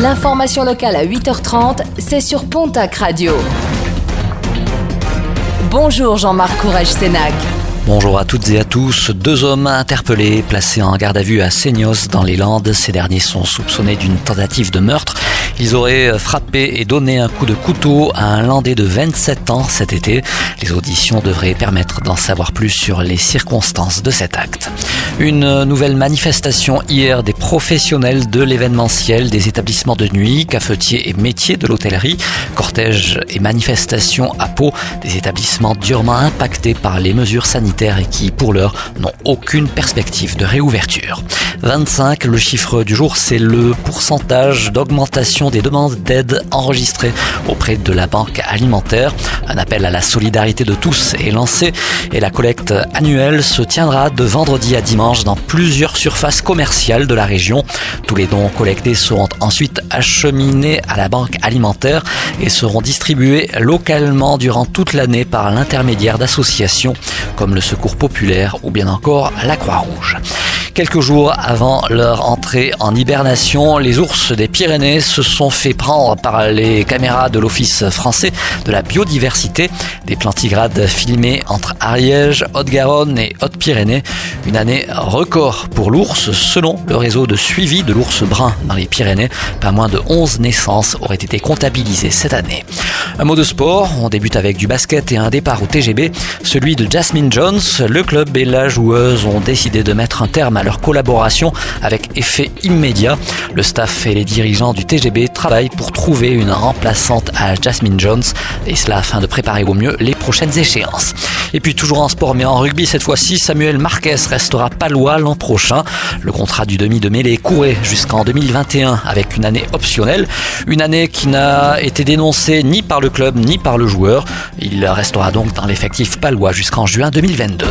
L'information locale à 8h30, c'est sur Pontac Radio. Bonjour Jean-Marc Courage-Sénac. Bonjour à toutes et à tous. Deux hommes interpellés, placés en garde à vue à Seignos dans les Landes. Ces derniers sont soupçonnés d'une tentative de meurtre. Ils auraient frappé et donné un coup de couteau à un Landais de 27 ans cet été. Les auditions devraient permettre d'en savoir plus sur les circonstances de cet acte. Une nouvelle manifestation hier des professionnels de l'événementiel, des établissements de nuit, cafetiers et métiers de l'hôtellerie, cortège et manifestation à Pau, des établissements durement impactés par les mesures sanitaires et qui, pour l'heure, n'ont aucune perspective de réouverture. 25, le chiffre du jour, c'est le pourcentage d'augmentation des demandes d'aide enregistrées auprès de la banque alimentaire. Un appel à la solidarité de tous est lancé et la collecte annuelle se tiendra de vendredi à dimanche dans plusieurs surfaces commerciales de la région. Tous les dons collectés seront ensuite acheminés à la banque alimentaire et seront distribués localement durant toute l'année par l'intermédiaire d'associations comme le Secours populaire ou bien encore la Croix-Rouge. Quelques jours avant leur entrée en hibernation, les ours des Pyrénées se sont fait prendre par les caméras de l'Office français de la biodiversité. Des plantigrades filmés entre Ariège, Haute-Garonne et Haute-Pyrénées. Une année record pour l'ours. Selon le réseau de suivi de l'ours brun dans les Pyrénées, pas moins de 11 naissances auraient été comptabilisées cette année. Un mot de sport, on débute avec du basket et un départ au TGB, celui de Jasmine Jones. Le club et la joueuse ont décidé de mettre un terme à leur collaboration avec effet immédiat. Le staff et les dirigeants du TGB travaillent pour trouver une remplaçante à Jasmine Jones, et cela afin de préparer au mieux les prochaines échéances. Et puis toujours en sport mais en rugby cette fois-ci, Samuel Marquez restera palois l'an prochain. Le contrat du demi de mêlée courait jusqu'en 2021 avec une année optionnelle, une année qui n'a été dénoncée ni par club ni par le joueur. Il restera donc dans l'effectif palois jusqu'en juin 2022.